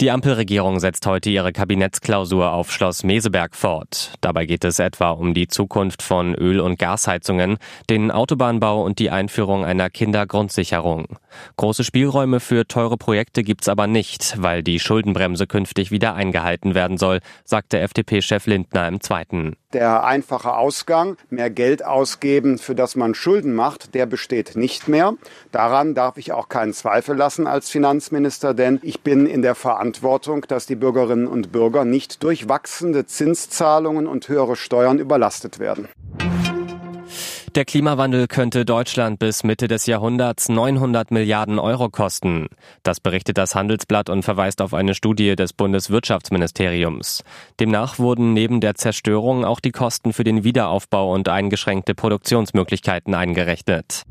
Die Ampelregierung setzt heute ihre Kabinettsklausur auf Schloss Meseberg fort. Dabei geht es etwa um die Zukunft von Öl- und Gasheizungen, den Autobahnbau und die Einführung einer Kindergrundsicherung. Große Spielräume für teure Projekte gibt's aber nicht, weil die Schuldenbremse künftig wieder eingehalten werden soll, sagte FDP-Chef Lindner im Zweiten. Der einfache Ausgang, mehr Geld ausgeben, für das man Schulden macht, der besteht nicht mehr. Daran darf ich auch keinen Zweifel lassen als Finanzminister, denn ich bin in der Verantwortung, dass die Bürgerinnen und Bürger nicht durch wachsende Zinszahlungen und höhere Steuern überlastet werden. Der Klimawandel könnte Deutschland bis Mitte des Jahrhunderts 900 Milliarden Euro kosten. Das berichtet das Handelsblatt und verweist auf eine Studie des Bundeswirtschaftsministeriums. Demnach wurden neben der Zerstörung auch die Kosten für den Wiederaufbau und eingeschränkte Produktionsmöglichkeiten eingerechnet.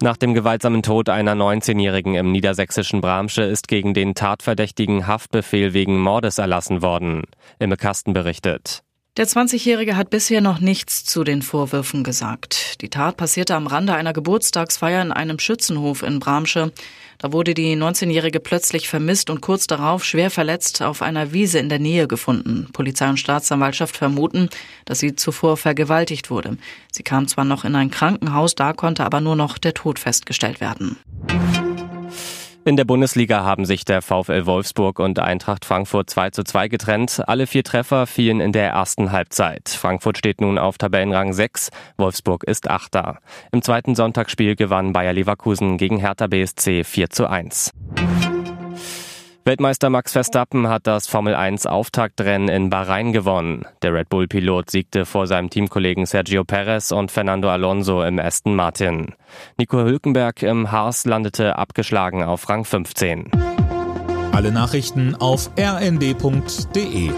Nach dem gewaltsamen Tod einer 19-Jährigen im niedersächsischen Bramsche ist gegen den Tatverdächtigen Haftbefehl wegen Mordes erlassen worden. Imme Kasten berichtet. Der 20-Jährige hat bisher noch nichts zu den Vorwürfen gesagt. Die Tat passierte am Rande einer Geburtstagsfeier in einem Schützenhof in Bramsche. Da wurde die 19-Jährige plötzlich vermisst und kurz darauf schwer verletzt auf einer Wiese in der Nähe gefunden. Polizei und Staatsanwaltschaft vermuten, dass sie zuvor vergewaltigt wurde. Sie kam zwar noch in ein Krankenhaus, da konnte aber nur noch der Tod festgestellt werden. In der Bundesliga haben sich der VfL Wolfsburg und Eintracht Frankfurt 2 zu 2 getrennt. Alle vier Treffer fielen in der ersten Halbzeit. Frankfurt steht nun auf Tabellenrang 6, Wolfsburg ist Achter. Im zweiten Sonntagsspiel gewann Bayer Leverkusen gegen Hertha BSC 4 zu 1. Weltmeister Max Verstappen hat das Formel 1 Auftaktrennen in Bahrain gewonnen. Der Red Bull-Pilot siegte vor seinem Teamkollegen Sergio Perez und Fernando Alonso im Aston Martin. Nico Hülkenberg im Haas landete abgeschlagen auf Rang 15. Alle Nachrichten auf rnd.de